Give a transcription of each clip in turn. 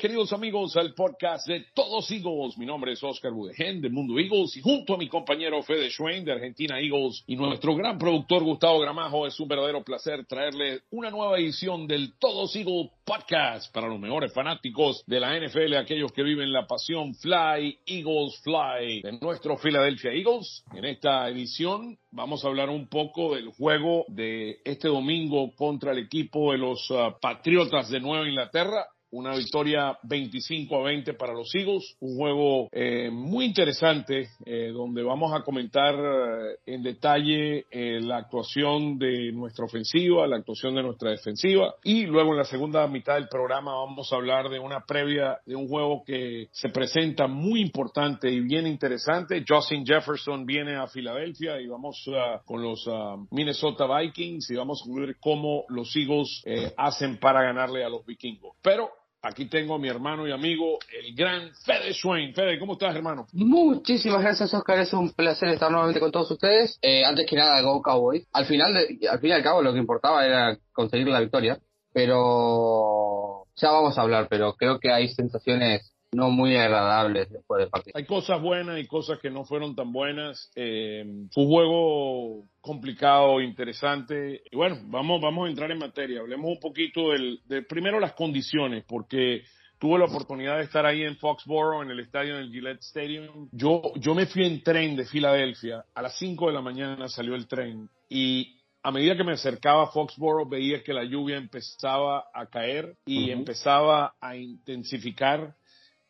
queridos amigos al podcast de Todos Eagles. Mi nombre es Oscar Budegen de Mundo Eagles y junto a mi compañero Fede Schwein de Argentina Eagles y nuestro gran productor Gustavo Gramajo es un verdadero placer traerle una nueva edición del Todos Eagles podcast para los mejores fanáticos de la NFL, aquellos que viven la pasión Fly Eagles Fly de nuestro Philadelphia Eagles. En esta edición vamos a hablar un poco del juego de este domingo contra el equipo de los uh, Patriotas de Nueva Inglaterra una victoria 25 a 20 para los Eagles, un juego eh, muy interesante eh, donde vamos a comentar eh, en detalle eh, la actuación de nuestra ofensiva, la actuación de nuestra defensiva y luego en la segunda mitad del programa vamos a hablar de una previa de un juego que se presenta muy importante y bien interesante. Justin Jefferson viene a Filadelfia y vamos uh, con los uh, Minnesota Vikings y vamos a ver cómo los Eagles hacen para ganarle a los vikingos. Pero Aquí tengo a mi hermano y amigo, el gran Fede Swain. Fede, ¿cómo estás, hermano? Muchísimas gracias, Oscar. Es un placer estar nuevamente con todos ustedes. Eh, antes que nada, Go Cowboys. Al final, de, al fin y al cabo, lo que importaba era conseguir la victoria. Pero ya vamos a hablar, pero creo que hay sensaciones no muy agradables después del partido. Hay cosas buenas y cosas que no fueron tan buenas. Eh, fue un juego complicado, interesante. Y bueno, vamos, vamos a entrar en materia. Hablemos un poquito del, de primero las condiciones, porque tuve la oportunidad de estar ahí en Foxborough, en el estadio del Gillette Stadium. Yo, yo me fui en tren de Filadelfia. A las 5 de la mañana salió el tren y a medida que me acercaba a Foxborough veía que la lluvia empezaba a caer y uh -huh. empezaba a intensificar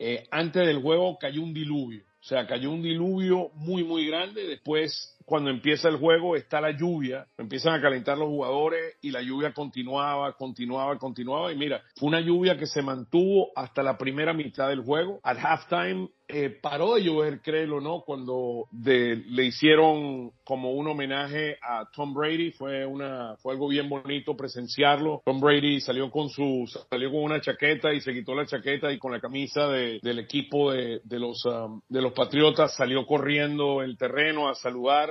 eh, antes del juego cayó un diluvio. O sea, cayó un diluvio muy, muy grande. Después, cuando empieza el juego, está la lluvia. Empiezan a calentar los jugadores y la lluvia continuaba, continuaba, continuaba. Y mira, fue una lluvia que se mantuvo hasta la primera mitad del juego. Al halftime eh, paró de llover, créelo no, cuando de, le hicieron como un homenaje a Tom Brady. Fue una, fue algo bien bonito presenciarlo. Tom Brady salió con su, salió con una chaqueta y se quitó la chaqueta y con la camisa de, del equipo de, de los, um, de los Patriotas salió corriendo el terreno a saludar.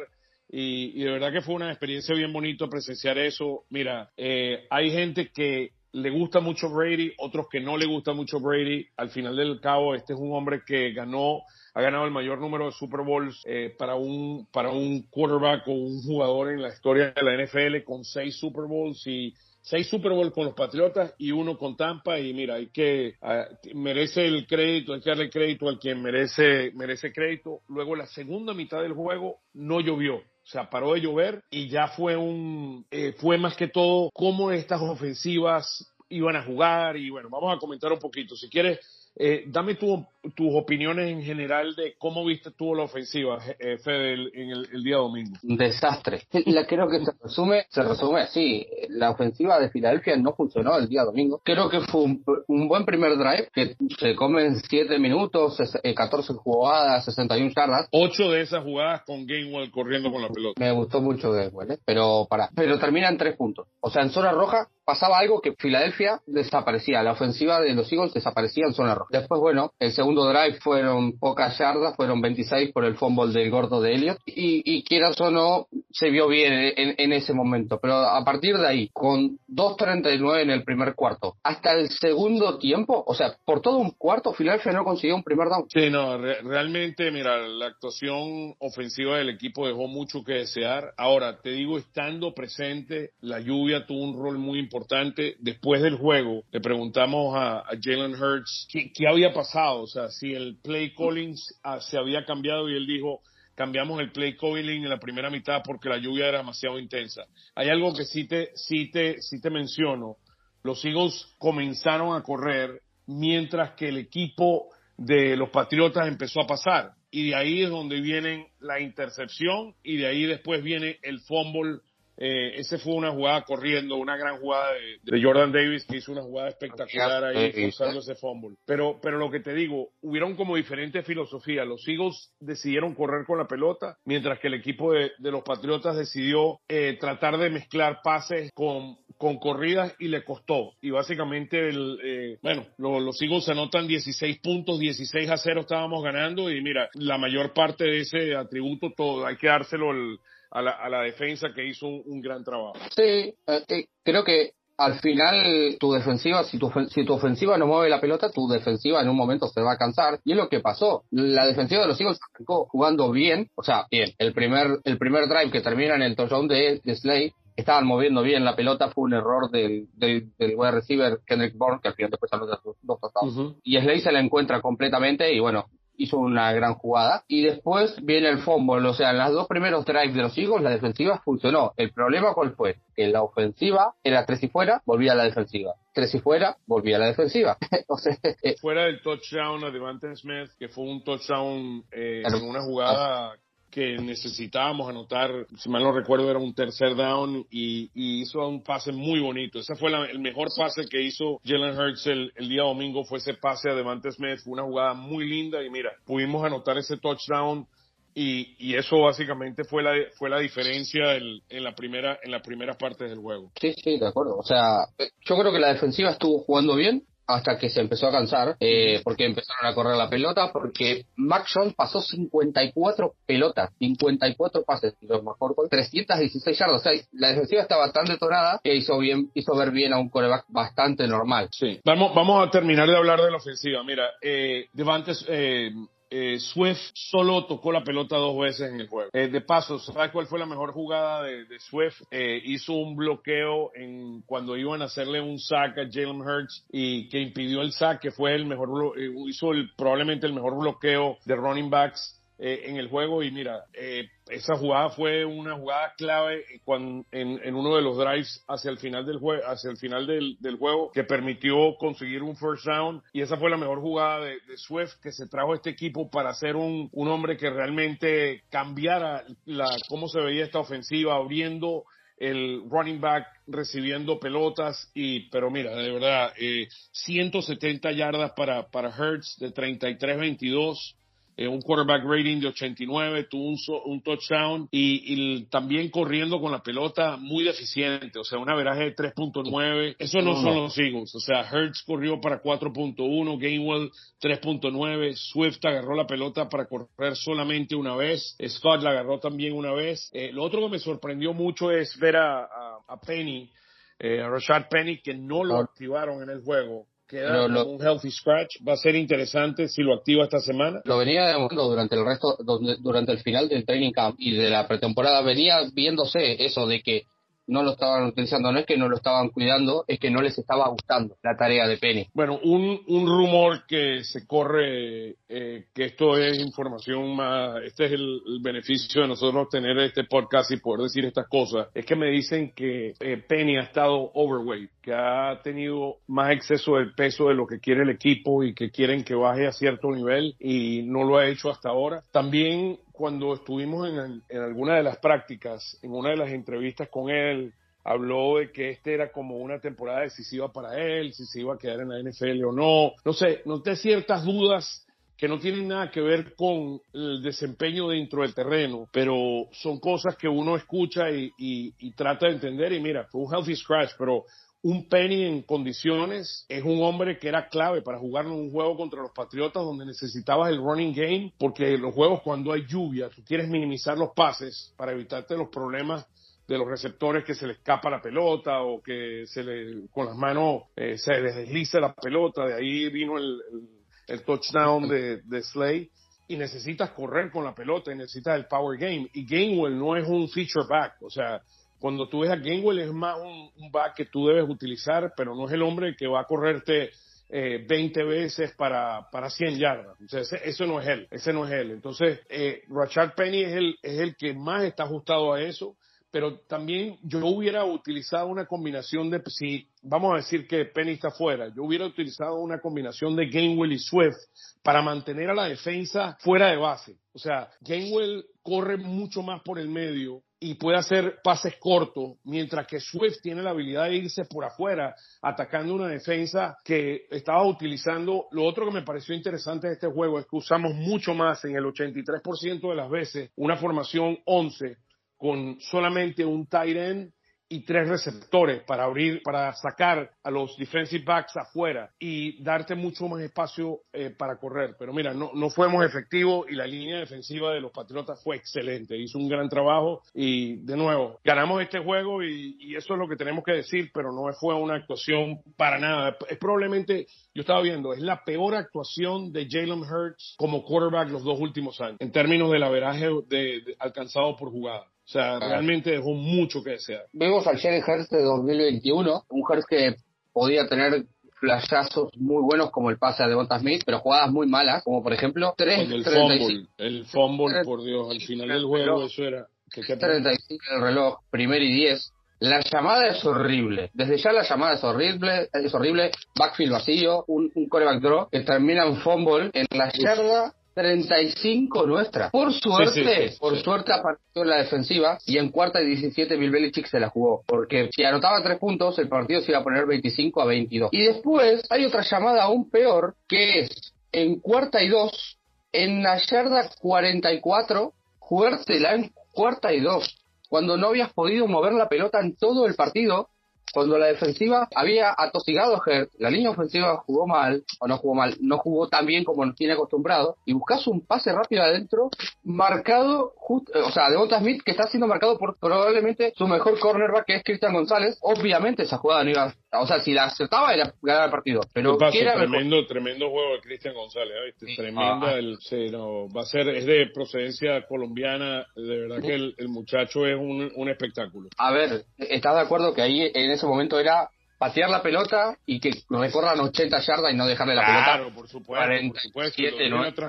Y, y, de verdad que fue una experiencia bien bonita presenciar eso. Mira, eh, hay gente que le gusta mucho Brady, otros que no le gusta mucho Brady. Al final del cabo, este es un hombre que ganó, ha ganado el mayor número de Super Bowls eh, para un para un quarterback o un jugador en la historia de la NFL con seis Super Bowls y seis Super Bowl con los Patriotas y uno con Tampa y mira, hay que uh, merece el crédito, hay que darle crédito al quien merece merece crédito. Luego la segunda mitad del juego no llovió, o sea, paró de llover y ya fue un eh, fue más que todo cómo estas ofensivas iban a jugar y bueno, vamos a comentar un poquito. Si quieres eh, dame tu, tus opiniones en general de cómo viste tú la ofensiva, eh, Fede, el, en el, el, día domingo. Un desastre. La, creo que se resume, se resume así. La ofensiva de Filadelfia no funcionó el día domingo. Creo que fue un, un buen primer drive que se come en 7 minutos, 14 jugadas, 61 yardas. 8 de esas jugadas con Gainwell corriendo con la pelota. Me gustó mucho Gainwell, ¿eh? pero para, pero termina en 3 puntos. O sea, en zona roja pasaba algo que Filadelfia desaparecía, la ofensiva de los Eagles desaparecía en zona roja. Después, bueno, el segundo drive fueron pocas yardas, fueron 26 por el fumble del gordo de Elliott, y, y quieras o no, se vio bien en, en, ese momento, pero a partir de ahí, con 2.39 en el primer cuarto, hasta el segundo tiempo, o sea, por todo un cuarto, Filadelfia no consiguió un primer down. Sí, no, re realmente, mira, la actuación ofensiva del equipo dejó mucho que desear. Ahora, te digo, estando presente, la lluvia tuvo un rol muy importante. Después del juego, le preguntamos a, Jalen Hurts qué, qué, había pasado, o sea, si el play calling uh, se había cambiado y él dijo, cambiamos el play calling en la primera mitad porque la lluvia era demasiado intensa. Hay algo que sí te, sí te, sí te menciono. Los Eagles comenzaron a correr mientras que el equipo de los Patriotas empezó a pasar. Y de ahí es donde viene la intercepción y de ahí después viene el fumble eh, ese fue una jugada corriendo, una gran jugada de, de, Jordan Davis que hizo una jugada espectacular ahí forzando ese fumble. Pero, pero lo que te digo, hubieron como diferentes filosofías. Los Eagles decidieron correr con la pelota, mientras que el equipo de, de los Patriotas decidió eh, tratar de mezclar pases con, con corridas y le costó. Y básicamente, el, eh, bueno, lo, los Eagles anotan 16 puntos, 16 a 0 estábamos ganando y mira, la mayor parte de ese atributo todo hay que dárselo el a la, a la defensa que hizo un, un gran trabajo. Sí, eh, creo que al final tu defensiva, si tu, si tu ofensiva no mueve la pelota, tu defensiva en un momento se va a cansar. Y es lo que pasó. La defensiva de los Eagles arrancó jugando bien, o sea, bien. El primer, el primer drive que termina en el touchdown de, de Slay, estaban moviendo bien la pelota, fue un error del, del, del wide receiver Kendrick Bourne, que al final después anota dos, dos touchdowns. Y Slay se la encuentra completamente y bueno, hizo una gran jugada. Y después viene el fumble. O sea, en los dos primeros drives de los Eagles, la defensiva funcionó. El problema cuál fue? Que la ofensiva era tres y fuera, volvía a la defensiva. Tres y fuera, volvía a la defensiva. eh, Fuera del touchdown a Devante Smith, que fue un touchdown eh, en una jugada que necesitábamos anotar, si mal no recuerdo, era un tercer down y, hizo un pase muy bonito. Ese fue la, el mejor pase que hizo Jalen Hurts el, día domingo, fue ese pase a Devante Smith, fue una jugada muy linda y mira, pudimos anotar ese touchdown y, eso básicamente fue la, fue la diferencia en la primera, en la primera parte del juego. Sí, sí, de acuerdo. O sea, yo creo que la defensiva estuvo jugando bien, hasta que se empezó a cansar, eh, porque empezaron a correr la pelota, porque Max Jones pasó 54 pelotas, 54 pases, lo mejor con 316 yardas. O sea, la defensiva estaba tan detonada que hizo bien, hizo ver bien a un coreback bastante normal. Sí. Vamos, vamos a terminar de hablar de la ofensiva. Mira, eh, Devantes, eh, eh, Swift solo tocó la pelota dos veces en el juego. Eh, de paso, ¿sabes cuál fue la mejor jugada de, Swift? Eh, hizo un bloqueo en cuando iban a hacerle un sack a Jalen Hurts y que impidió el sack, que fue el mejor, eh, hizo probablemente el mejor bloqueo de running backs eh, en el juego y mira, eh, esa jugada fue una jugada clave en, en, uno de los drives hacia el final del juego, hacia el final del, del, juego que permitió conseguir un first down y esa fue la mejor jugada de, de Swift que se trajo a este equipo para ser un, un hombre que realmente cambiara la, cómo se veía esta ofensiva abriendo el running back recibiendo pelotas y pero mira de verdad eh, 170 yardas para para Hertz de 33-22 eh, un quarterback rating de 89, tuvo un, so, un touchdown y, y, también corriendo con la pelota muy deficiente, o sea, un averaje de 3.9. Eso no, no, son los Eagles, o sea, Hertz corrió para 4.1, Gainwell 3.9, Swift agarró la pelota para correr solamente una vez, Scott la agarró también una vez. Eh, lo otro que me sorprendió mucho es ver a, a, a Penny, eh, a Rashad Penny, que no lo activaron en el juego queda lo, un healthy scratch. Va a ser interesante si lo activa esta semana. Lo venía demostrando durante el resto, durante el final del training camp y de la pretemporada. Venía viéndose eso de que no lo estaban utilizando, no es que no lo estaban cuidando, es que no les estaba gustando la tarea de Penny. Bueno, un, rumor que se corre, eh, que esto es información más, este es el, el, beneficio de nosotros tener este podcast y poder decir estas cosas, es que me dicen que eh, Penny ha estado overweight, que ha tenido más exceso del peso de lo que quiere el equipo y que quieren que baje a cierto nivel y no lo ha hecho hasta ahora. También cuando estuvimos en, en, alguna de las prácticas, en una de las entrevistas con él, habló de que este era como una temporada decisiva para él, si se iba a quedar en la NFL o no. No sé, noté ciertas dudas que no tienen nada que ver con el desempeño dentro del terreno, pero son cosas que uno escucha y, y, y trata de entender. Y mira, fue un healthy scratch, pero un Penny en condiciones es un hombre que era clave para jugar en un juego contra los Patriotas donde necesitabas el running game porque los juegos cuando hay lluvia tú quieres minimizar los pases para evitarte los problemas de los receptores que se le escapa la pelota o que se le con las manos eh, se les desliza la pelota. De ahí vino el, el, el touchdown de, de Slay. Y necesitas correr con la pelota y necesitas el power game. Y Gainwell no es un feature back. O sea cuando tú ves a Gainwell es más un, un, back que tú debes utilizar, pero no es el hombre que va a correrte eh, 20 veces para, para 100 yardas. O no es él, ese no es él. Entonces, eh, Rashad Penny es el, es el que más está ajustado a eso, pero también yo hubiera utilizado una combinación de, si vamos a decir que Penny está fuera, yo hubiera utilizado una combinación de Gainwell y Swift para mantener a la defensa fuera de base. O sea, Gainwell corre mucho más por el medio y puede hacer pases cortos, mientras que Swift tiene la habilidad de irse por afuera atacando una defensa que estaba utilizando. Lo otro que me pareció interesante de este juego es que usamos mucho más en el 83% de las veces una formación 11 con solamente un tight end y tres receptores para abrir, para sacar a los defensive backs afuera y darte mucho más espacio eh, para correr. Pero mira, no, no fuimos efectivos y la línea defensiva de los Patriotas fue excelente. Hizo un gran trabajo y de nuevo, ganamos este juego y, eso es lo que tenemos que decir, pero no fue una actuación para nada. Es probablemente, yo estaba viendo, es la peor actuación de Jalen Hurts como quarterback los dos últimos años, en términos del averaje de, de, alcanzado por jugada. O sea, realmente dejó mucho que desear. Vemos al Jalen Hurts de 2021, un Hurts que podía tener flashazos muy buenos como el pase a Devonta Smith, pero jugadas muy malas, como por ejemplo 3 el fumble, el fumble, por Dios, al final del juego eso era... Que, 35 el reloj, primer y 10. La llamada es horrible. Desde ya la llamada es horrible, es horrible. Backfield vacío, un, un coreback draw que termina en fumble en la yarda 35 nuestra. Por suerte, por suerte apareció en la defensiva y en cuarta y 17 Bill Belichick se la jugó. Porque si anotaba tres puntos, el partido se iba a poner 25 a 22. Y después hay otra llamada aún peor que es en cuarta y dos, en la yarda 44, jugártela en cuarta y dos. Cuando no habías podido mover la pelota en todo el partido cuando la defensiva había atosigado a Hert, la línea ofensiva jugó mal, o no jugó mal, no jugó tan bien como nos tiene acostumbrado, y buscas un pase rápido adentro, marcado, just, o sea, de Devonta Smith, que está siendo marcado por probablemente su mejor cornerback, que es Cristian González, obviamente esa jugada no iba, o sea, si la acertaba era ganar el partido, pero paso, era tremendo, mejor? tremendo juego de Cristian González, ¿viste? Sí. ah, el, sí, no, va a ser, es de procedencia colombiana, de verdad que el, el muchacho es un, un espectáculo. A ver, ¿estás de acuerdo que ahí en ese momento era patear la pelota y que recorran 80 yardas y no dejarle la claro, pelota. Claro, por supuesto, 47, por supuesto.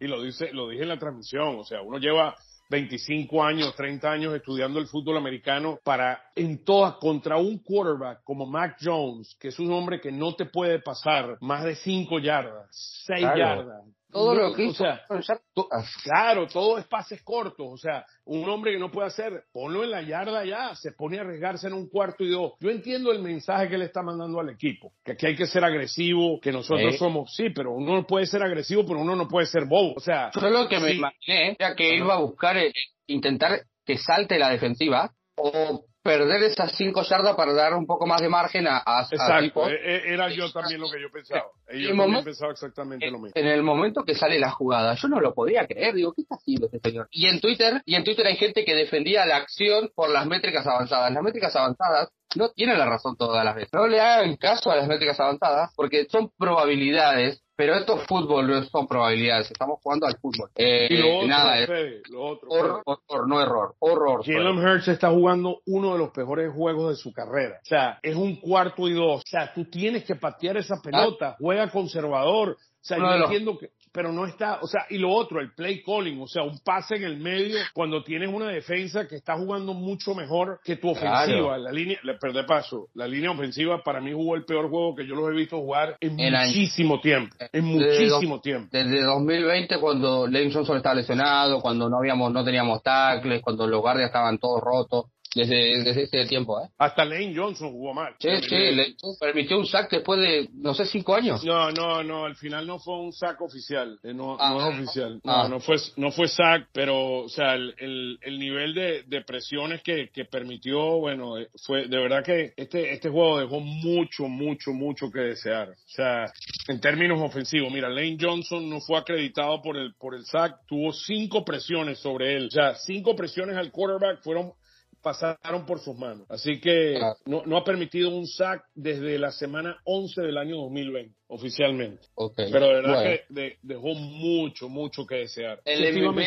Y, lo, y lo dice, lo dije en la transmisión, o sea, uno lleva 25 años, 30 años estudiando el fútbol americano para en todas contra un quarterback como Mac Jones, que es un hombre que no te puede pasar más de 5 yardas, 6 claro. yardas. Todo lo que hizo, o sea, to, claro, todo es pases cortos, o sea, un hombre que no puede hacer, ponlo en la yarda ya, se pone a arriesgarse en un cuarto y dos. Yo entiendo el mensaje que le está mandando al equipo, que aquí hay que ser agresivo, que nosotros ¿Eh? somos, sí, pero uno no puede ser agresivo, pero uno no puede ser bobo, o sea. Yo lo que sí. me imaginé era que iba a buscar, eh, intentar que salte la defensiva, o perder esas cinco yardas para dar un poco más de margen a, a Exacto, a era yo también lo que yo pensaba. Yo momento, pensaba exactamente en, lo mismo. En el momento que sale la jugada, yo no lo podía creer, digo, ¿qué está haciendo este señor? Y en Twitter, y en Twitter hay gente que defendía la acción por las métricas avanzadas. Las métricas avanzadas no tienen la razón todas las veces. No le hagan caso a las métricas avanzadas porque son probabilidades pero esto es fútbol, no son probabilidades, estamos jugando al fútbol. Eh, y lo otro, nada, es Fede, lo otro, horror, horror, no error, horror. Jalen Hurts está jugando uno de los mejores juegos de su carrera. O sea, es un cuarto y dos. O sea, tú tienes que patear esa pelota, juega conservador. O sea, uno yo entiendo que, pero no está, o sea, y lo otro, el play calling, o sea, un pase en el medio cuando tienes una defensa que está jugando mucho mejor que tu ofensiva. Claro. La línea, pero de paso, la línea ofensiva para mí jugó el peor juego que yo los he visto jugar en, muchísimo año. tiempo, en muchísimo tiempo. Desde 2020 cuando Lane Johnson estaba lesionado, cuando no habíamos, no teníamos tackles, cuando los guardias estaban todos rotos desde, desde ese tiempo, ¿eh? Hasta Lane Johnson jugó mal. Sí, sí, le permitió un sack después de, no sé, cinco años. No, no, no, al final no fue un sack oficial, eh, no, ah, no es oficial. No, ah. no fue, no fue sack, pero, o sea, el, el, el nivel de, de presiones que, que permitió, bueno, eh, fue, de verdad que este, este juego dejó mucho, mucho, mucho que desear. O sea, en términos ofensivos, mira, Lane Johnson no fue acreditado por el, por el sack, tuvo cinco presiones sobre él. O sea, cinco presiones al quarterback fueron pasaron por sus manos. Así que no, no, ha permitido un sack desde la semana 11 del año 2020, oficialmente. Okay. Pero de verdad bueno. que de, dejó mucho, mucho que desear. El MVP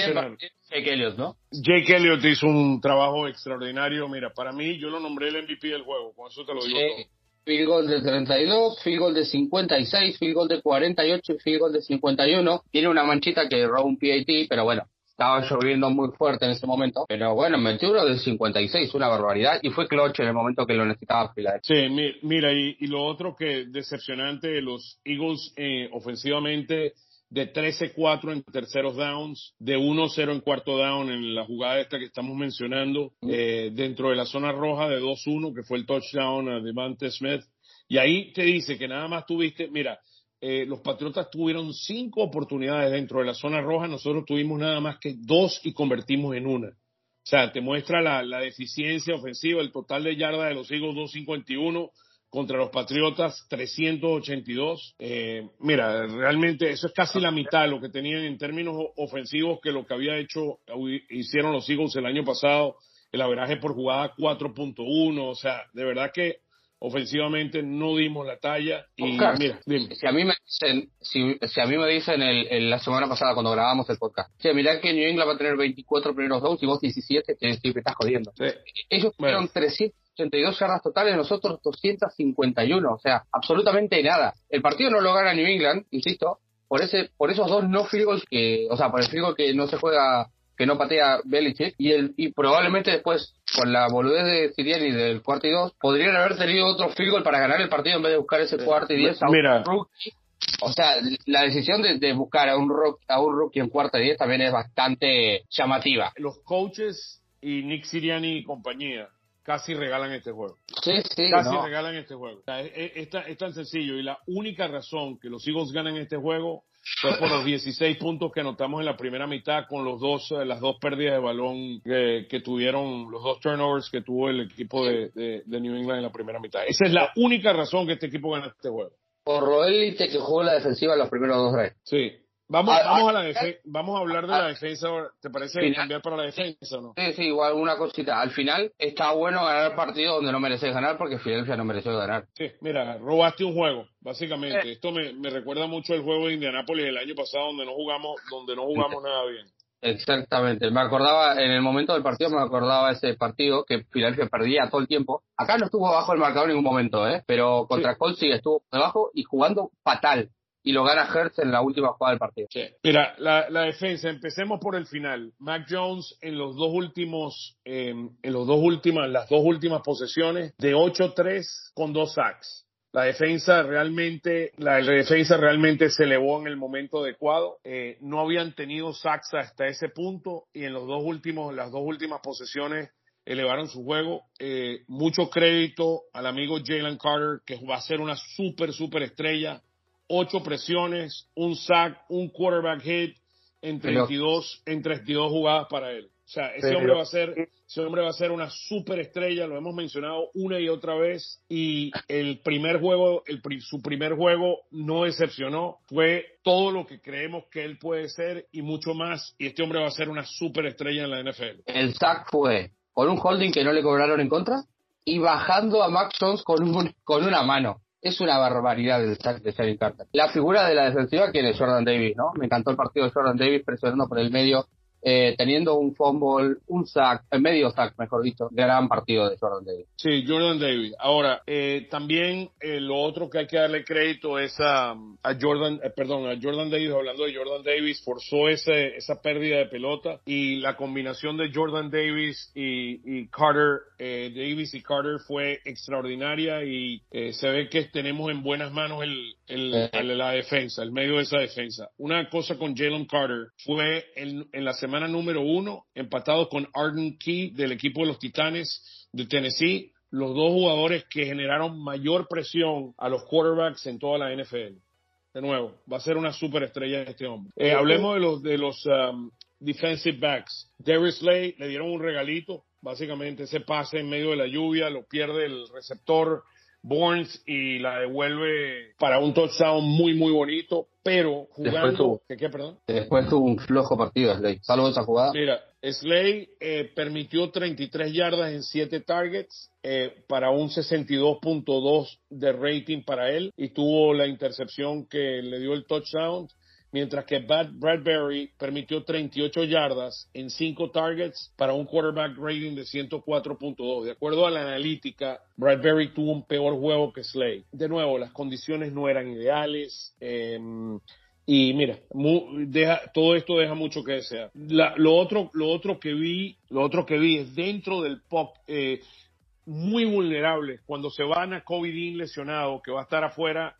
Jake Elliott, ¿no? Jake Elliott hizo un trabajo extraordinario. Mira, para mí, yo lo nombré el MVP del juego. Con eso te lo digo sí. todo. Field goal de 32, field goal de 56, field goal de 48 y field goal de 51. Tiene una manchita que robó un PAT, pero bueno, estaba lloviendo muy fuerte en ese momento, pero bueno, metió uno del 56, una barbaridad, y fue clutch en el momento que lo necesitaba. Sí, mira, y, y, lo otro que decepcionante, los Eagles eh, ofensivamente de 13-4 en terceros downs, de 1-0 en cuarto down en la jugada esta que estamos mencionando, eh, dentro de la zona roja de 2-1, que fue el touchdown a Devante Smith, y ahí te dice que nada más tuviste, mira, eh, los Patriotas tuvieron cinco oportunidades dentro de la zona roja, nosotros tuvimos nada más que dos y convertimos en una. O sea, te muestra la, deficiencia ofensiva, el total de yardas de los Eagles 251 contra los Patriotas 382. Eh, mira, realmente eso es casi la mitad de lo que tenían en términos ofensivos que lo que había hecho, hicieron los Eagles el año pasado. El averaje por jugada 4.1. O sea, de verdad que ofensivamente no dimos la talla y mira, si a mí me dicen si, si a mí me dicen el, la semana pasada cuando grabamos el podcast che mirá que New England va a tener 24 primeros downs y vos 17 que me estás jodiendo ellos tuvieron 382 yardas totales nosotros 251 o sea absolutamente nada. El partido no lo gana New England insisto por ese por esos dos no field goals que o sea por el field goal que no se juega que no patea Belichick y el y probablemente después con la boludez de Siriani del cuarto y dos podrían haber tenido otro field goal para ganar el partido en vez de buscar ese cuarto y diez a un rookie o sea, la decisión de, buscar a un, rock, a un rookie en cuarto y diez también es bastante llamativa. Los coaches y Nick Siriani y compañía casi regalan este juego. Sí, sí, casi regalan este juego. es, es, tan sencillo y la única razón que los Eagles ganan este juego fue por los 16 puntos que anotamos en la primera mitad con los dos, eh, las dos pérdidas de balón que, tuvieron, los dos turnovers que tuvo el equipo de, de, New England en la primera mitad. Esa es la única razón que este equipo gana este juego. Por Roelite que jugó la defensiva en los primeros dos drives. Sí, Vamos, ah, vamos, a la ah, vamos a hablar de la defensa. ¿Te parece cambiar para la defensa o no? Sí, sí, igual una cosita. Al final está bueno ganar el partido donde no mereces ganar porque Filadelfia no mereció ganar. Sí, mira, robaste un juego, básicamente. Eh. Esto me, me, recuerda mucho el juego de Indianápolis el año pasado donde no jugamos, donde no jugamos nada bien. Exactamente. Me acordaba, en el momento del partido me acordaba ese partido que Filadelfia perdía todo el tiempo. Acá no estuvo abajo el marcador en ningún momento, ¿eh? Pero contra sí. Colts sí estuvo debajo y jugando fatal y lo gana Hertz en la última jugada del partido. Mira, la, defensa, empecemos por el final. Mac Jones en los dos últimos, em, en los dos últimas, las dos últimas posesiones de 8-3 con dos sacks. La defensa realmente, la, defensa realmente se elevó en el momento adecuado. Eh, no habían tenido sacks hasta ese punto y en los dos últimos, las dos últimas posesiones elevaron su juego. Eh, mucho crédito al amigo Jalen Carter, que va a ser una súper, súper estrella ocho presiones, un sack, un quarterback hit en 32, en 32 jugadas para él. O sea, ese hombre va a ser, ese hombre va a ser una superestrella, lo hemos mencionado una y otra vez, y el primer juego, el, su primer juego no decepcionó, fue todo lo que creemos que él puede ser y mucho más, y este hombre va a ser una superestrella en la NFL. El sack fue con un holding que no le cobraron en contra y bajando a Max Jones con, un, con una mano es una barbaridad el sack de Shane Carter. La figura de la defensiva, que es Jordan Davis, ¿no? Me encantó el partido de Jordan Davis presionando por el medio, eh, teniendo un fumble, un sack, en medio sack, mejor dicho, gran partido de Jordan Davis. Sí, Jordan Davis. Ahora, eh, también eh, lo otro que hay que darle crédito es a, a Jordan, perdón, a Jordan Davis, hablando de Jordan Davis, forzó ese, esa pérdida de pelota y la combinación de Jordan Davis y, Carter, Davis y Carter fue extraordinaria y se ve que tenemos en buenas manos el, el, la defensa, el medio de esa defensa. Una cosa con Jalen Carter fue en, en la semana semana número uno, empatados con Arden Key del equipo de los Titanes de Tennessee, los dos jugadores que generaron mayor presión a los quarterbacks en toda la NFL. De nuevo, va a ser una superestrella este hombre. Eh, hablemos de los de los um, defensive backs. Darius Slay le dieron un regalito, básicamente ese pase en medio de la lluvia, lo pierde el receptor Burns y la devuelve para un touchdown muy, muy bonito, pero jugando... ¿qué, perdón? Después tuvo un flojo partido Slay, salvo esa jugada. Mira, Slay eh, permitió 33 yardas en 7 targets eh, para un 62.2 de rating para él y tuvo la intercepción que le dio el touchdown mientras que Bradbury permitió 38 yardas en 5 targets para un quarterback rating de 104.2. De acuerdo a la analítica, Bradbury tuvo un peor juego que Slay. De nuevo, las condiciones no eran ideales. Em, y mira, todo esto deja mucho que desear. lo otro, lo otro que vi, lo otro que vi es dentro del pop, eh, muy vulnerable cuando se van a COVID lesionado, que va a estar afuera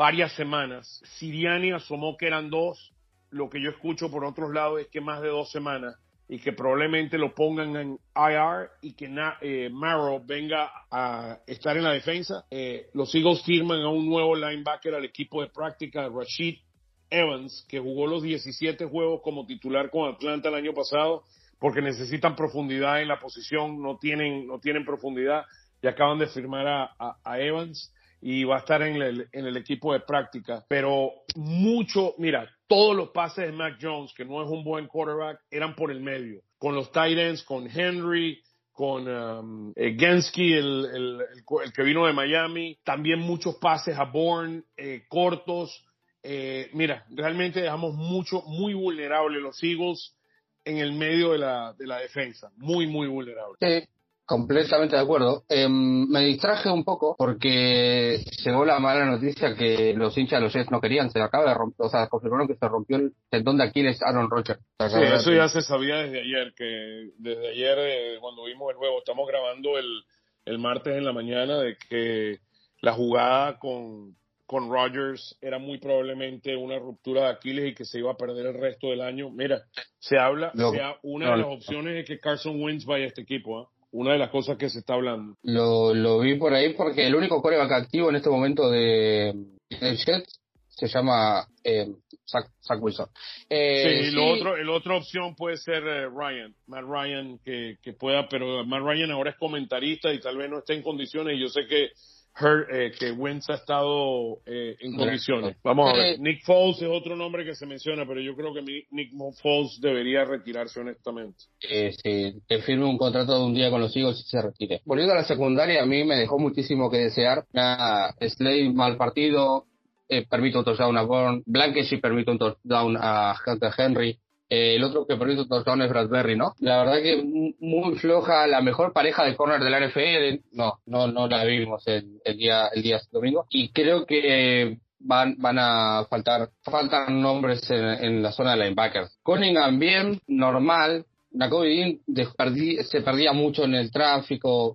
varias semanas. Siriani asomó que eran dos. Lo que yo escucho por otros lados es que más de dos semanas y que probablemente lo pongan en IR y que eh, Marrow venga a estar en la defensa. Eh, los Eagles firman a un nuevo linebacker al equipo de práctica, Rashid Evans, que jugó los 17 juegos como titular con Atlanta el año pasado, porque necesitan profundidad en la posición, no tienen, no tienen profundidad y acaban de firmar a, a, Evans y va a estar en el, en el equipo de práctica. Pero mucho, mira, todos los pases de Mac Jones, que no es un buen quarterback, eran por el medio. Con los tight ends, con Henry, con um, eh, Gensky, el, el, que vino de Miami. También muchos pases a Bourne, eh, cortos. Eh, mira, realmente dejamos mucho, muy vulnerables los Eagles en el medio de la, de la defensa. Muy, muy vulnerable. Sí, completamente de acuerdo. Em, me distraje un poco porque llegó la mala noticia que los hinchas de los Jets no querían. Se acaba de romper, o sea, confirmaron que se rompió el tendón de Aquiles Aaron Rodgers. Sí, eso ya se sabía desde ayer, que desde ayer eh, cuando vimos el juego, estamos grabando el, el martes en la mañana de que la jugada con, con Rodgers era muy probablemente una ruptura de Aquiles y que se iba a perder el resto del año. Mira, se habla, sea, una de las opciones es que Carson Wentz vaya a este equipo, ¿ah? Una de las cosas que se está hablando. Lo, lo vi por ahí porque el único coreback activo en este momento de, de Jets se llama eh, Zach, Wilson. Eh, sí, Lo otro, el otra opción puede ser eh, Ryan, Matt Ryan que, que pueda, pero Matt Ryan ahora es comentarista y tal vez no esté en condiciones y yo sé que eh, que Wentz ha estado eh, en condiciones. Vamos a ver. Eh, Nick Foles es otro nombre que se menciona, pero yo creo que Nick Foles debería retirarse honestamente. Eh, sí, que firme un contrato de un día con los Eagles y se retire. Volviendo a la secundaria, a mí me dejó muchísimo que desear. Slade mal partido, permite un touchdown a Bourne, Blankesh y permite un touchdown a Hunter Henry. Eh, el otro que perdió touchdown es Bradbury, ¿no? La verdad que muy floja, la mejor pareja de corner de la NFL, no, no, no la vimos el, día, el día domingo. Y creo que van, van a faltar, faltan nombres en, la zona de linebackers. Cunningham bien, normal. Nakobe se perdía mucho en el tráfico.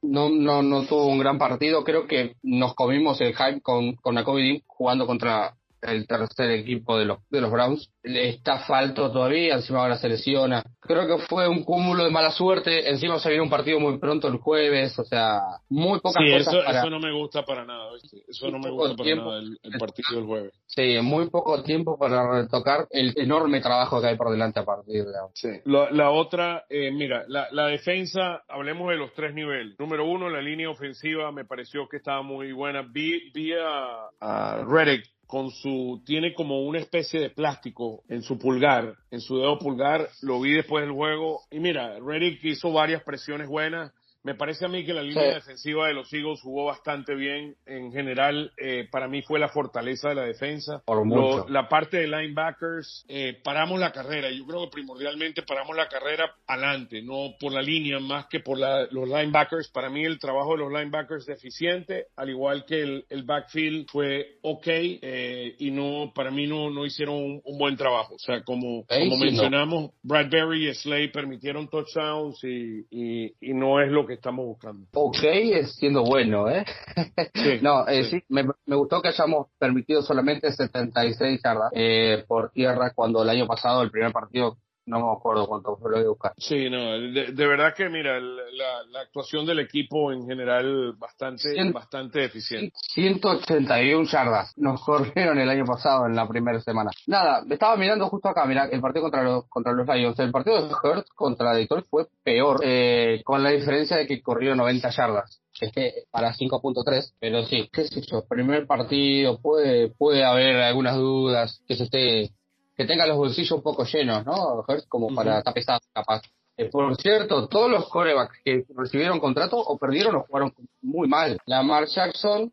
No, no, no tuvo un gran partido. Creo que nos comimos el hype con, con Nakobe jugando contra el tercer equipo de los, de los Browns. Está falto todavía, encima ahora se lesiona. Creo que fue un cúmulo de mala suerte. Encima se viene un partido muy pronto el jueves, o sea, muy pocas sí, cosas. Eso, eso no me gusta para nada, Eso no me gusta para nada el, partido del jueves. Sí, muy poco tiempo para retocar el enorme trabajo que hay por delante a partir de ahora. Sí. La, otra, eh, mira, la, la defensa, hablemos de los tres niveles. Número uno, la línea ofensiva me pareció que estaba muy buena. Vi, vi a, a Reddick con su, tiene como una especie de plástico en su pulgar, en su dedo pulgar, lo vi después del juego, y mira, Reddick hizo varias presiones buenas, me parece a mí que la línea defensiva de los Eagles jugó bastante bien. En general, eh, para mí fue la fortaleza de la defensa. Por la parte de linebackers, eh, paramos la carrera. Yo creo que primordialmente paramos la carrera adelante, no por la línea, más que por los linebackers. Para mí el trabajo de los linebackers es deficiente, al igual que el, backfield fue ok eh, y no, para mí no, no hicieron un, buen trabajo. O sea, como, como mencionamos, Bradbury y Slay permitieron touchdowns y, y, y no es lo que estamos buscando. Ok, es siendo bueno, ¿eh? no, eh, sí, me, me, gustó que hayamos permitido solamente 76 yardas eh, por tierra cuando el año pasado el primer partido no me acuerdo cuánto fue lo de buscar. Sí, no, de, verdad que mira, la, la, actuación del equipo en general bastante, bastante eficiente. 181 yardas nos corrieron el año pasado en la primera semana. Nada, estaba mirando justo acá, mira, el partido contra los, contra los Lions. El partido de Hurt contra Detroit fue peor, eh, con la diferencia de que corrió 90 yardas es que para 5.3, pero sí, qué sé yo, primer partido, puede, puede haber algunas dudas, que se esté que tenga los bolsillos un poco llenos, ¿no? Como para estar pesado, capaz. Eh, por cierto, todos los corebacks que recibieron contrato o perdieron o jugaron muy mal. Lamar Jackson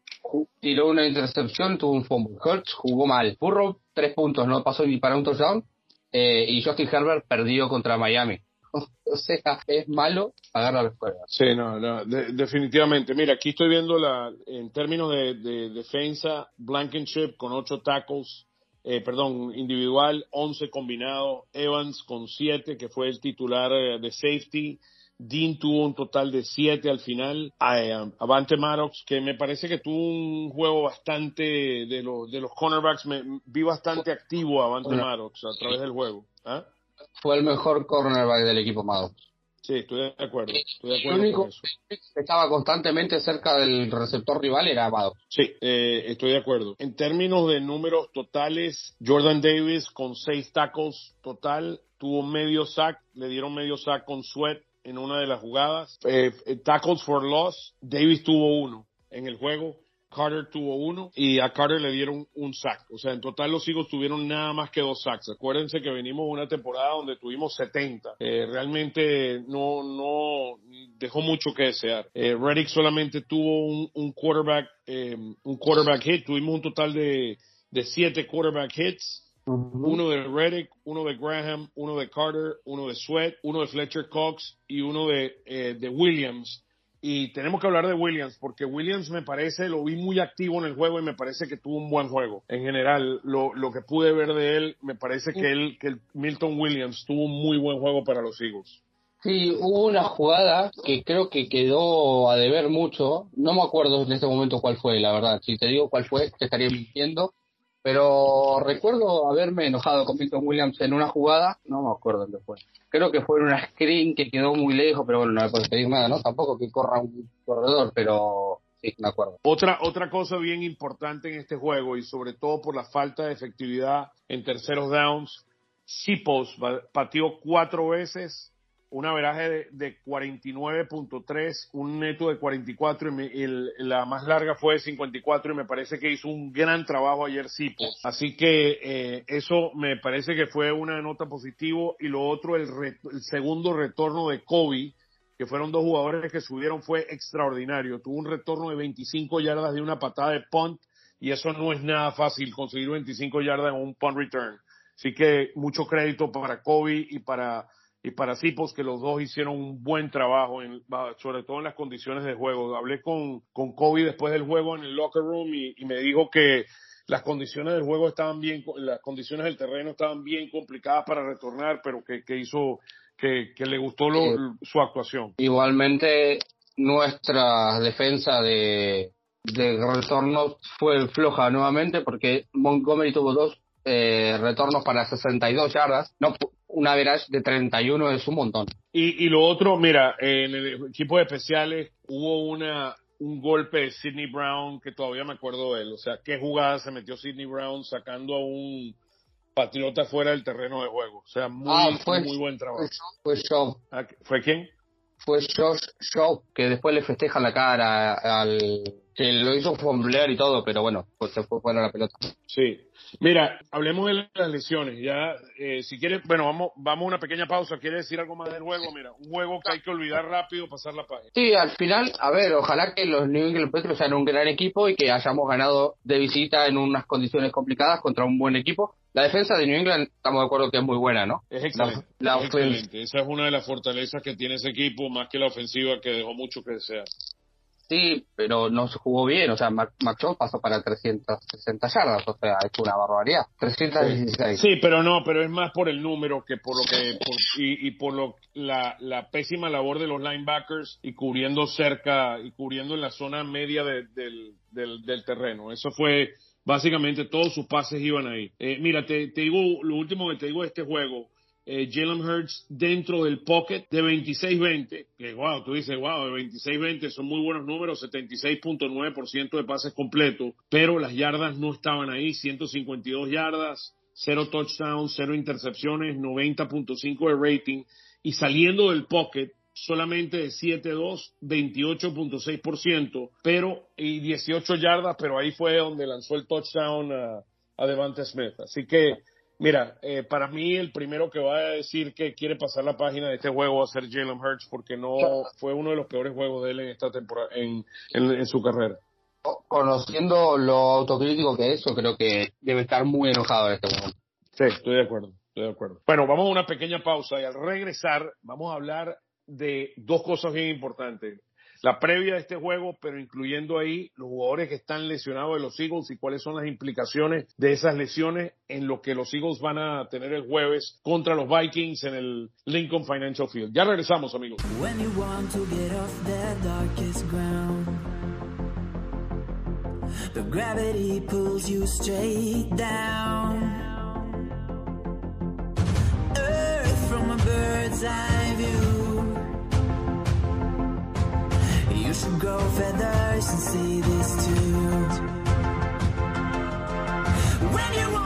tiró una intercepción, tuvo un fumble. Hurts jugó mal. Burrow, tres puntos, no pasó ni para un touchdown. Eh, y Justin Herbert perdió contra Miami. o sea, es malo pagar a los corebacks. Sí, no, no definitivamente. Mira, aquí estoy viendo la, en términos de, de defensa, Blankenship con ocho tackles, eh, perdón, individual, 11 combinado, Evans con 7, que fue el titular eh, de safety, Dean tuvo un total de 7 al final, eh, Avante Maddox, que me parece que tuvo un juego bastante de, los de los cornerbacks, me, vi bastante activo a Avante Maddox a través del juego. ¿ah? Fue el mejor cornerback del equipo Maddox. Sí, estoy de acuerdo. Estoy de acuerdo el único que estaba constantemente cerca del receptor rival era Amado. Sí, eh, estoy de acuerdo. En términos de números totales, Jordan Davis con seis tacos total tuvo medio sack, le dieron medio sack con Sweat en una de las jugadas. Eh, eh, tackles for loss, Davis tuvo uno en el juego. Carter tuvo uno y a Carter le dieron un sack. O sea, en total los Eagles tuvieron nada más que dos sacks. Acuérdense que venimos una temporada donde tuvimos 70. Eh, realmente no, no dejó mucho que desear. Eh, Reddick solamente tuvo un, un quarterback, eh, un quarterback hit. Tuvimos un total de, de siete quarterback hits. Uno de Reddick, uno de Graham, uno de Carter, uno de Sweat, uno de Fletcher Cox y uno de, eh, de Williams. Y tenemos que hablar de Williams, porque Williams me parece, lo vi muy activo en el juego y me parece que tuvo un buen juego. En general, lo, lo que pude ver de él, me parece que él, que el Milton Williams tuvo un muy buen juego para los Eagles. Sí, hubo una jugada que creo que quedó a deber mucho. No me acuerdo en este momento cuál fue, la verdad. Si te digo cuál fue, te estaría mintiendo. Pero recuerdo haberme enojado con Milton Williams en una jugada, no me acuerdo dónde fue. Creo que fue en una screen que quedó muy lejos, pero bueno, no me puedo pedir nada, ¿no? Tampoco que corra un corredor, pero sí, me acuerdo. Otra, otra cosa bien importante en este juego, y sobre todo por la falta de efectividad en terceros downs, Sipos pateó cuatro veces un averaje de, de 49.3, un neto de 44 y, me, el, la más larga fue de 54 y me parece que hizo un gran trabajo ayer Sipo. Así que eh, eso me parece que fue una nota positivo y lo otro, el, re, el segundo retorno de Kobe, que fueron dos jugadores que subieron, fue extraordinario. Tuvo un retorno de 25 yardas de una patada de punt y eso no es nada fácil conseguir 25 yardas en un punt return. Así que mucho crédito para Kobe y para y para Cipos, que los dos hicieron un buen trabajo, en, sobre todo en las condiciones de juego. Hablé con, con Kobe después del juego en el locker room y, y, me dijo que las condiciones del juego estaban bien, las condiciones del terreno estaban bien complicadas para retornar, pero que, que hizo, que, que le gustó lo, eh, su actuación. Igualmente, nuestra defensa de, de retorno fue floja nuevamente porque Montgomery tuvo dos eh, retornos para 62 yardas. No, un average de 31 es un montón. Y, y lo otro, mira, en el equipo de especiales hubo una un golpe de Sidney Brown que todavía me acuerdo de él. O sea, qué jugada se metió Sidney Brown sacando a un patriota fuera del terreno de juego. O sea, muy, ah, fue, muy buen trabajo. Fue Shaw. ¿Fue quién? Fue Josh Shaw, que después le festeja la cara al que lo hizo fomblear y todo, pero bueno, pues se fue fuera la pelota. Sí. Mira, hablemos de las lesiones. Ya, eh, si quieres, bueno, vamos, vamos a una pequeña pausa. ¿Quieres decir algo más del juego? Mira, un juego que hay que olvidar rápido, pasar la página. Sí, al final, a ver, ojalá que los New England Patriots sean un gran equipo y que hayamos ganado de visita en unas condiciones complicadas contra un buen equipo. La defensa de New England, estamos de acuerdo que es muy buena, ¿no? Es excelente. La, la es excelente. Esa es una de las fortalezas que tiene ese equipo, más que la ofensiva que dejó mucho que desear. Sí, pero no se jugó bien, o sea, Mac, Mac Jones pasó para 360 yardas, o sea, es una barbaridad. 316. Sí, pero no, pero es más por el número que por lo que, por, y, y, por lo, la, la pésima labor de los linebackers y cubriendo cerca, y cubriendo en la zona media de, del, del, del terreno. Eso fue, básicamente todos sus pases iban ahí. Eh, mira, te, te digo, lo último que te digo de este juego, eh, Jalen Hurts dentro del pocket de 26-20, que wow, tú dices, wow, de 26-20 son muy buenos números, 76.9% de pases completos, pero las yardas no estaban ahí, 152 yardas, cero touchdowns, cero intercepciones, 90.5 de rating, y saliendo del pocket solamente de 7-2, 28.6%, pero, y 18 yardas, pero ahí fue donde lanzó el touchdown a, a Devante Smith. Así que, Mira, eh, para mí el primero que va a decir que quiere pasar la página de este juego va a ser Jalen Hurts porque no fue uno de los peores juegos de él en esta temporada, en, en, en, su carrera. Conociendo lo autocrítico que es, yo creo que debe estar muy enojado en este momento. Sí, estoy de acuerdo, estoy de acuerdo. Bueno, vamos a una pequeña pausa y al regresar vamos a hablar de dos cosas bien importantes la previa de este juego, pero incluyendo ahí los jugadores que están lesionados de los Eagles y cuáles son las implicaciones de esas lesiones en lo que los Eagles van a tener el jueves contra los Vikings en el Lincoln Financial Field. Ya regresamos, amigos. Earth from a bird's eye view. Should grow feathers and see this too. When you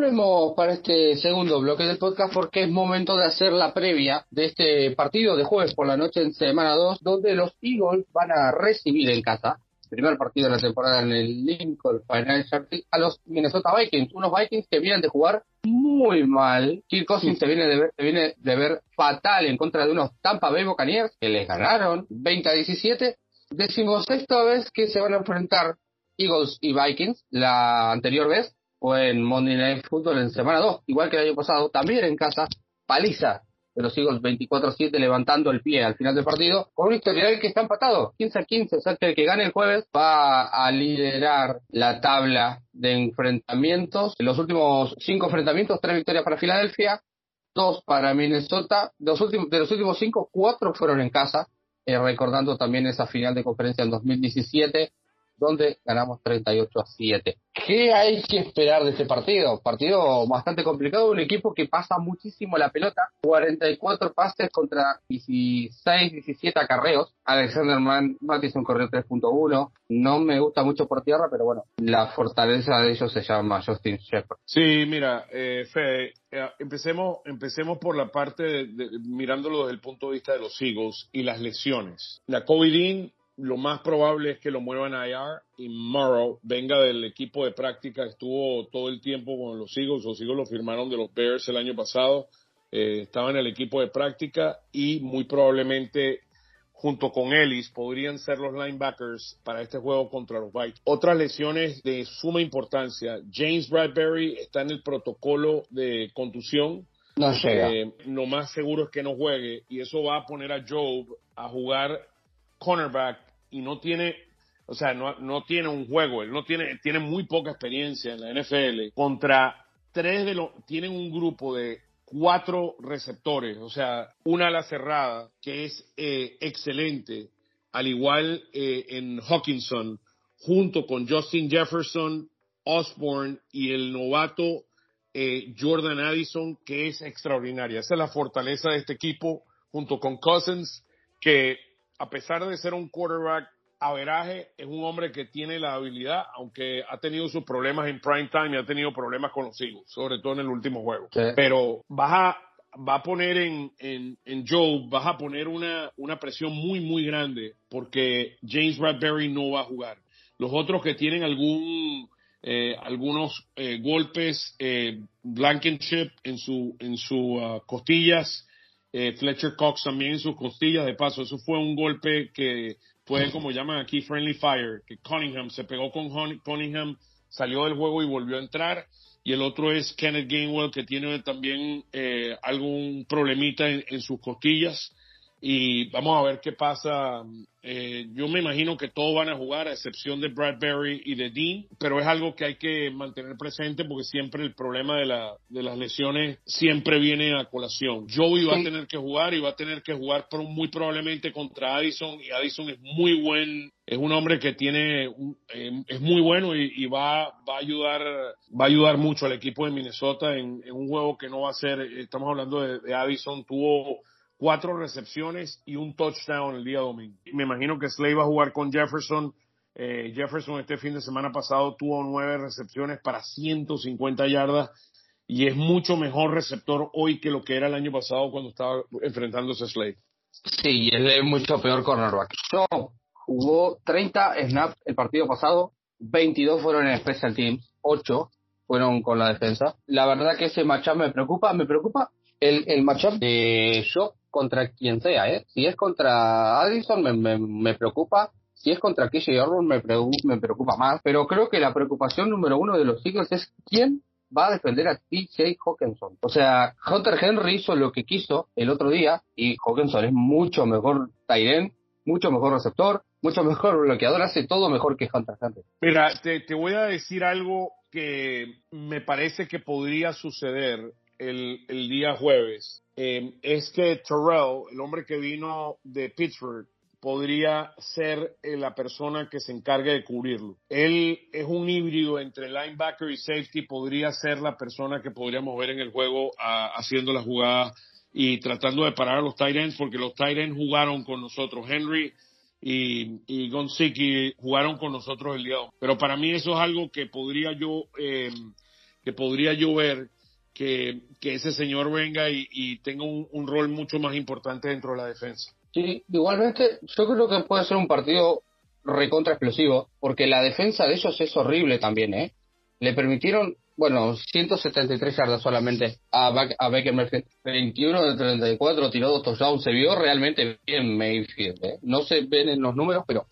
Volvemos para este segundo bloque del podcast porque es momento de hacer la previa de este partido de jueves por la noche en semana 2, donde los Eagles van a recibir en casa, primer partido de la temporada en el Lincoln Financial a los Minnesota Vikings, unos Vikings que vienen de jugar muy mal. Kirk Cousins se viene de ver, se viene de ver fatal en contra de unos Tampa Bay Buccaneers que les ganaron 20 a 17. Decimosexta vez que se van a enfrentar Eagles y Vikings, la anterior vez fue en Monday Night Football en semana 2, igual que el año pasado, también en casa, paliza de los Eagles 24-7 levantando el pie al final del partido, con un historial que está empatado, 15 a 15, o sea que que gane el jueves va a liderar la tabla de enfrentamientos. En los últimos cinco enfrentamientos, tres victorias para Filadelfia, dos para Minnesota, de los últimos, de los últimos cinco, cuatro fueron en casa, eh, recordando también esa final de conferencia en 2017, donde ganamos 38 a 7. ¿Qué hay que esperar de este partido? Partido bastante complicado, un equipo que pasa muchísimo la pelota, 44 pases contra 16, 17 acarreos. Alexander Mattison corrió 3.1, no me gusta mucho por tierra, pero bueno, la fortaleza de ellos se llama Justin Shepard. Sí, mira, eh, Fede, eh, empecemos, empecemos por la parte de, mirándolo desde el punto de vista de los Eagles y las lesiones. La COVID lo más probable es que lo muevan a IR y Morrow venga del equipo de práctica, estuvo todo el tiempo con los Eagles, los Eagles lo firmaron de los Bears el año pasado, eh, estaba en el equipo de práctica y muy probablemente junto con Ellis podrían ser los linebackers para este juego contra los Vikings. Otras lesiones de suma importancia. James Bradbury está en el protocolo de contusión. No llega. Eh, lo más seguro es que no juegue y eso va a poner a Job a jugar cornerback y no tiene, o sea, no, no tiene un juego, él no tiene, tiene muy poca experiencia en la NFL contra tres de los, tienen un grupo de cuatro receptores, o sea, una ala cerrada que es eh, excelente, al igual eh, en Hawkinson, junto con Justin Jefferson, Osborne y el novato eh, Jordan Addison, que es extraordinaria. Esa es la fortaleza de este equipo, junto con Cousins, que a pesar de ser un quarterback averaje, es un hombre que tiene la habilidad, aunque ha tenido sus problemas en prime time y ha tenido problemas con los Eagles, sobre todo en el último juego. Sí. Pero vas a, va a poner en, en, en Joe, vas a poner una, una presión muy, muy grande porque James Bradbury no va a jugar. Los otros que tienen algún, eh, algunos eh, golpes, eh, Blankenship en su, en sus ah, costillas, eh, Fletcher Cox también en sus costillas, de paso, eso fue un golpe que fue como llaman aquí Friendly Fire, que Cunningham se pegó con Cunningham, salió del juego y volvió a entrar, y el otro es Kenneth Gainwell que tiene también eh, algún problemita en, en sus costillas, y vamos a ver qué pasa. Eh, yo me imagino que todos van a jugar, a excepción de Bradbury y de Dean, pero es algo que hay que mantener presente porque siempre el problema de, la, de las lesiones siempre viene a colación. Joey va a tener que jugar y va a tener que jugar pro- muy probablemente contra Addison y Addison es muy buen, es un hombre que tiene, un- eh, es muy bueno y, y va, va a ayudar, va a ayudar mucho al equipo de Minnesota en, en un juego que no va a ser, estamos hablando de, de Addison, tuvo cuatro recepciones y un touchdown el día domingo. Me imagino que Slay va a jugar con Jefferson. Eh, Jefferson este fin de semana pasado tuvo nueve recepciones para 150 yardas y es mucho mejor receptor hoy que lo que era el año pasado cuando estaba enfrentándose a Slay. Sí, es mucho peor cornerback. Yo jugó 30 snaps el partido pasado, 22 fueron en Special Teams, 8 fueron con la defensa. La verdad que ese matchup me preocupa, me preocupa el, el matchup de Job contra quien sea, ¿eh? Si es contra Addison me, me, me preocupa, si es contra KJ Osborne me, me preocupa más, pero creo que la preocupación número uno de los Eagles es quién va a defender a TJ Hawkinson. O sea, Hunter Henry hizo lo que quiso el otro día y Hawkinson es mucho mejor Tyren, mucho mejor receptor, mucho mejor bloqueador, hace todo mejor que Hunter Henry. Mira, te, te voy a decir algo que me parece que podría suceder el, día jueves. Eh, es que Terrell, el hombre que vino de Pittsburgh, podría ser eh, la persona que se encargue de cubrirlo. Él es un híbrido entre linebacker y safety, podría ser la persona que podríamos ver en el juego haciendo la jugada y tratando de parar a los tight ends, porque los tight ends jugaron con nosotros. Henry y, y Gonziki jugaron con nosotros el día. Pero para mí eso es algo que podría yo, eh, que podría yo ver que, que ese señor venga y, y tenga un, un rol mucho más importante dentro de la defensa. Sí, igualmente yo creo que puede ser un partido recontra explosivo, porque la defensa de ellos es horrible también, ¿eh? Le permitieron, bueno, 173 yardas solamente a, a Baker Mayfield. 21 de 34, tiró dos touchdowns. Se vio realmente bien Mayfield, ¿eh? No se ven en los números, pero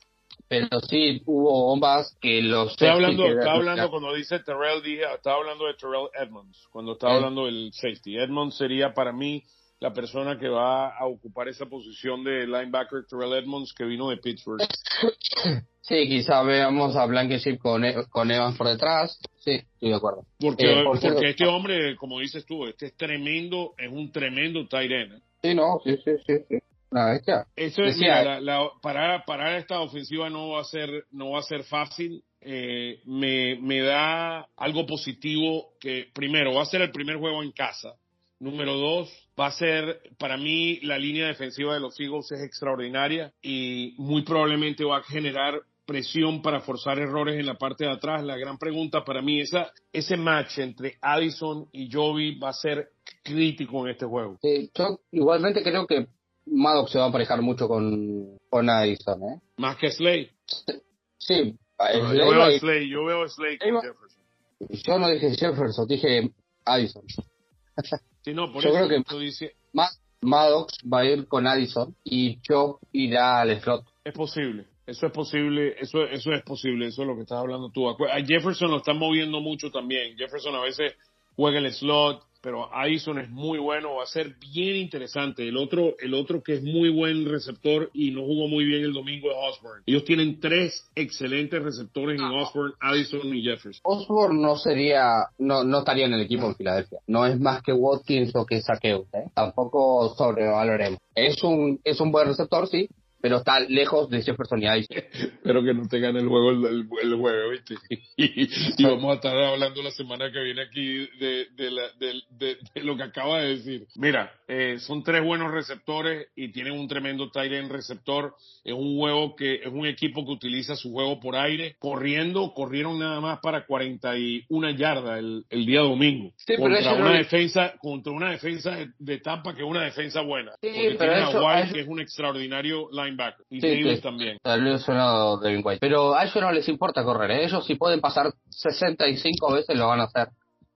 pero sí hubo bombas que los... Estoy hablando, que- estaba hablando cuando dice Terrell, dije, estaba hablando de Terrell Edmonds, cuando estaba Eh. hablando del safety. Edmonds sería para mí la persona que va a ocupar esa posición de linebacker Terrell Edmonds que vino de Pittsburgh. Sí, quizá veamos a Blankenship con, E- con Evans por detrás. Sí, estoy de acuerdo. Porque, Eh, por cierto- porque este hombre, como dices tú, este es tremendo, es un tremendo tight end. ¿eh? Sí, no, sí, sí, sí. sí. Bestia. Eso es, Decía- mira, la, la- parar, parar esta ofensiva no va a ser, no va a ser fácil. Eh, me, me da algo positivo que, primero, va a ser el primer juego en casa. Número dos, va a ser, para mí, la línea defensiva de los Eagles es extraordinaria y muy probablemente va a generar presión para forzar errores en la parte de atrás. La gran pregunta para mí, esa, ese match entre Addison y Jovi va a ser crítico en este juego. Yo igualmente creo que Maddox se va a aparejar mucho con, con Addison, ¿eh? Más que Slade. Sí, yo, Slade veo a Slade, yo veo a Slade con. Jefferson. yo no dije Jefferson, dije Addison. Sí, no, por Yo eso creo que- Ma- Maddox va a ir con Addison y Chop irá al slot. es posible. Eso es posible, eso, eso es posible, eso es lo que estás hablando tú. A Jefferson lo están moviendo mucho también. Jefferson a veces juega el slot, pero Addison es muy bueno, va a ser bien interesante. El otro, el otro que es muy buen receptor y no jugó muy bien el domingo es Osborne. Ellos tienen tres excelentes receptores en Osborne, Addison y Jefferson. Osborne no sería, no, no estaría en el equipo en Filadelfia. No es más que Watkins o que Saqueus, ¿eh? Tampoco sobrevaloremos. Es un, es un buen receptor, sí, pero está lejos de Jefferson y. Espero que no te gane el juego el, el, el jueves, ¿viste? Y, y vamos a estar hablando la semana que viene aquí de, de, la- de- de- lo que acaba de decir. Mira, eh, son tres buenos receptores y tienen un tremendo end receptor. Es un juego que es un equipo que utiliza su juego por aire. Corriendo, corrieron nada más para 41 yardas el, el día domingo. Sí, pero contra no una le- defensa, contra una defensa de, Tampa que es una defensa buena. Sí, Porque pero eso- a White, que es un extraordinario linebacker. Y Sí, Davis sí. también. Devin White. Pero a ellos no les importa correr, ¿eh? ellos si pueden pasar 65 veces lo van a hacer.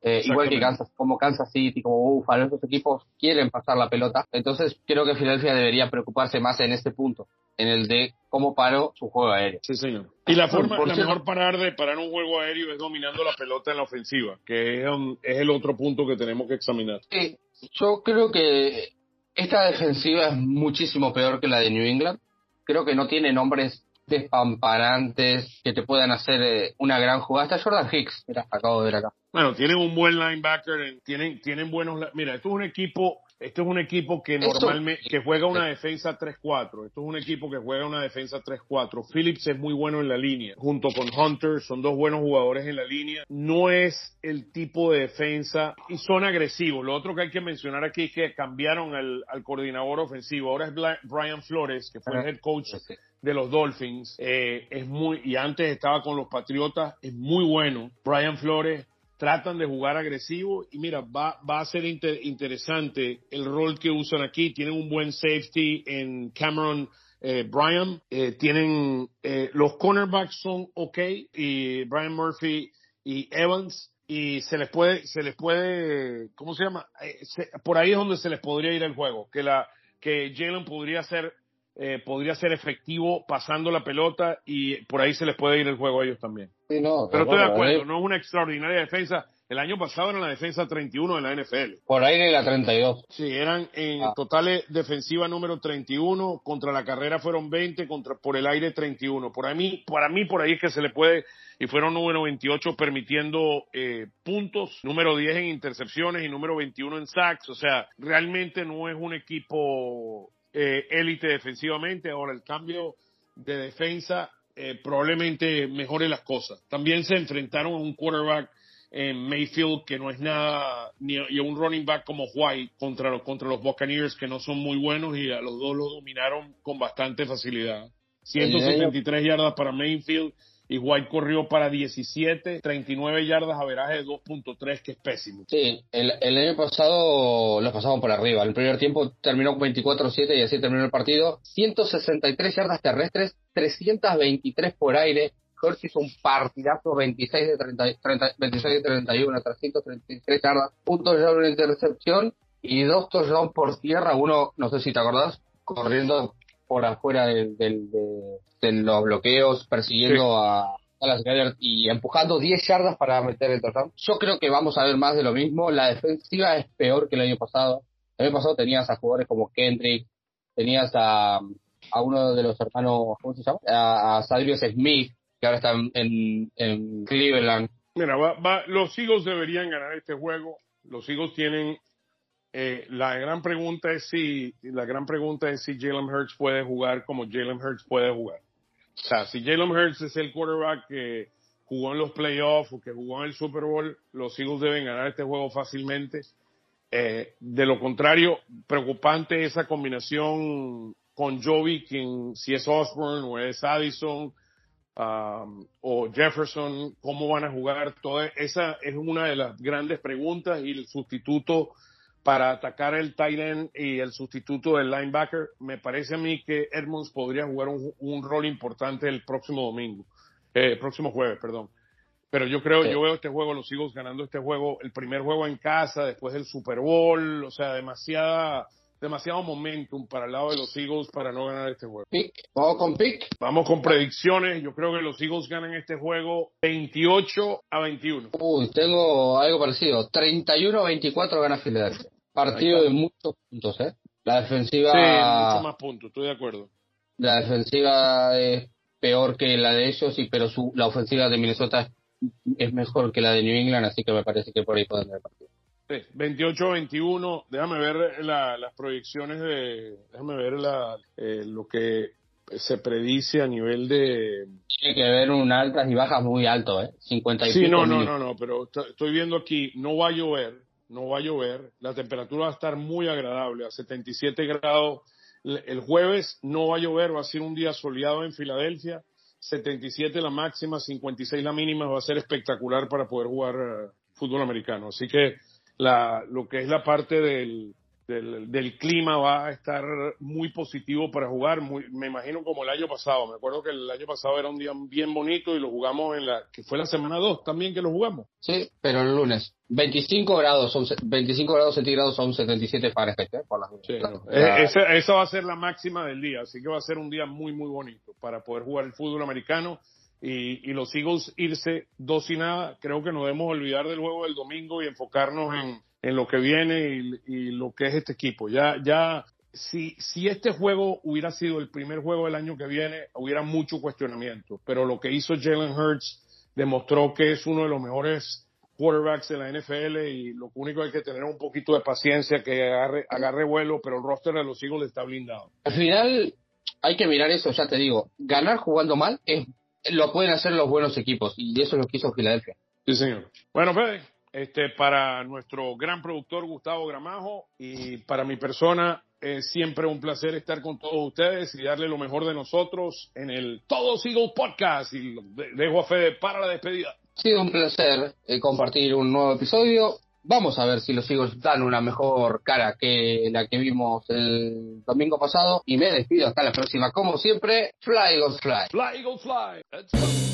Eh, igual que. Kansas, como Kansas City, como Buffalo, esos equipos quieren pasar la pelota. Entonces creo que Filadelfia debería preocuparse más en este punto, en el de cómo paró su juego aéreo. Sí, señor. Y la forma, Por la cierto- mejor parar de parar un juego aéreo es dominando la pelota en la ofensiva, que es, es el otro punto que tenemos que examinar. Sí, yo creo que esta defensiva es muchísimo peor que la de New England. Creo que no tiene nombres despamparantes que te puedan hacer eh, una gran jugada. Está Jordan Hicks, mira, acabo de ver acá. Bueno, tienen un buen linebacker, en- tienen, tienen buenos, mira, esto es un equipo, esto es un equipo que normalmente, que juega una defensa 3-4, esto es un equipo que juega una defensa 3-4, Phillips es muy bueno en la línea, junto con Hunter, son dos buenos jugadores en la línea, no es el tipo de defensa, y son agresivos, lo otro que hay que mencionar aquí es que cambiaron al, al coordinador ofensivo, ahora es Brian Flores, que fue el head coach de los Dolphins, eh, es muy, y antes estaba con los Patriotas, es muy bueno. Brian Flores tratan de jugar agresivo y mira, va, va a ser inter- interesante el rol que usan aquí. Tienen un buen safety en Cameron eh, Bryan, eh, tienen, eh, los cornerbacks son ok y Brian Murphy y Evans y se les puede, se les puede, ¿cómo se llama? Eh, se- por ahí es donde se les podría ir el juego, que la, que Jalen podría ser, eh, podría ser efectivo pasando la pelota y por ahí se les puede ir el juego a ellos también. Sí, no, Pero estoy de acuerdo, eh, no es una extraordinaria defensa. El año pasado era la defensa 31 de la NFL. Por ahí de la 32. Sí, eran en Ah. totales defensiva número 31, contra la carrera fueron 20, contra por el aire 31. Por mí, para mí por ahí es que se le puede y fueron número 28 permitiendo eh, puntos, número 10 en intercepciones y número 21 en sacks, o sea, realmente no es un equipo eh, élite defensivamente. Ahora el cambio de defensa eh, probablemente mejore las cosas. También se enfrentaron a un quarterback en Mayfield que no es nada ni y a un running back como White contra los contra los Buccaneers que no son muy buenos y a los dos los dominaron con bastante facilidad. 173 yardas para Mayfield White corrió para 17, 39 yardas a veraje de 2.3 que es pésimo. Sí, el, el año pasado los pasamos por arriba. El primer tiempo terminó con 24-7 y así terminó el partido. 163 yardas terrestres, 323 por aire. Hurts hizo un partidazo 26 de, 30, 30 26 de 31, 333 yardas, un touchdown una intercepción y dos touchdowns por tierra. Uno, no sé si te acordás, corriendo por afuera de, de los bloqueos, persiguiendo a, a las Riders y empujando 10 yardas para meter el touchdown. Yo creo que vamos a ver más de lo mismo. La defensiva es peor que el año pasado. El año pasado tenías a jugadores como Kendrick, tenías a, a uno de los hermanos, ¿cómo se llama? A, a Sadrius Smith, que ahora está en, en, en Cleveland. Mira, va, va- los Eagles deberían ganar este juego. Los Eagles tienen eh, la gran pregunta es si la gran pregunta es si Jalen Hurts puede jugar como Jalen Hurts puede jugar. O sea, si Jalen Hurts es el quarterback que jugó en los playoffs o que jugó en el Super Bowl, los Eagles deben ganar este juego fácilmente. Eh, de lo contrario, preocupante esa combinación con Jovi, quien si es Osborne o es Addison um, o Jefferson, cómo van a jugar. Toda esa es una de las grandes preguntas y el sustituto para atacar el tight end y el sustituto del linebacker. Me parece a mí que Edmonds podría jugar un, un rol importante el próximo domingo, eh, próximo jueves, perdón. Pero yo creo, Sí. yo veo este juego, los Eagles ganando este juego, el primer juego en casa, después del Super Bowl, o sea, demasiada, demasiado momentum para el lado de los Eagles para no ganar este juego. Pick. Vamos con pick. Vamos con predicciones. Yo creo que los Eagles ganan este juego 28 a 21. Uy, tengo algo parecido. 31-24 gana Filadelfia. Partido de muchos puntos, ¿eh? La defensiva, Sí, mucho más puntos, estoy de acuerdo. la defensiva es peor que la de ellos, y pero su, la ofensiva de Minnesota es, es mejor que la de New England, así que me parece que por ahí pueden ganar el partido. Sí, 28 a 21. Déjame ver la- las proyecciones de. Déjame ver la, eh, lo que se predice a nivel de. Tiene que haber un altas y bajas muy alto, ¿eh? 50 y Sí, pico no, no, no, no, pero estoy viendo aquí, no va a llover, no va a llover, la temperatura va a estar muy agradable, a 77 grados. El el jueves no va a llover, va a ser un día soleado en Filadelfia, 77 la máxima, 56 la mínima, va a ser espectacular para poder jugar eh, fútbol americano. Así que la, lo que es la parte del, del, del clima va a estar muy positivo para jugar, muy, me imagino como el año pasado. Me acuerdo que el año pasado era un día bien bonito y lo jugamos en la, que fue la semana 2 también que lo jugamos. Sí, pero el lunes. 25 grados, son, se- 25 grados centígrados son 77 Fahrenheit, ¿eh? Por las Sí, no. Esa, esa va a ser la máxima del día, así que va a ser un día muy, muy bonito para poder jugar el fútbol americano y, los Eagles irse dos y nada. Creo que no debemos olvidar del juego del domingo y enfocarnos en, en lo que viene y, lo que es este equipo. Ya, ya, si, si este juego hubiera sido el primer juego del año que viene, hubiera mucho cuestionamiento, pero lo que hizo Jalen Hurts demostró que es uno de los mejores quarterbacks de la NFL y lo único hay que tener un poquito de paciencia, que agarre, agarre vuelo, pero el roster de los Eagles está blindado. Al final hay que mirar eso, ya te digo. Ganar jugando mal es lo pueden hacer los buenos equipos y eso es lo que hizo Filadelfia. Sí, señor. Bueno, Fede, este, para nuestro gran productor Gustavo Gramajo y para mi persona, es siempre un placer estar con todos ustedes y darle lo mejor de nosotros en el Todos Eagles Podcast. Y dejo a Fede para la despedida. Ha sido un placer eh, compartir un nuevo episodio. Vamos a ver si los Eagles dan una mejor cara que la que vimos el domingo pasado. Y me despido hasta la próxima. Como siempre, Fly Eagles Fly. Fly, Eagles, fly.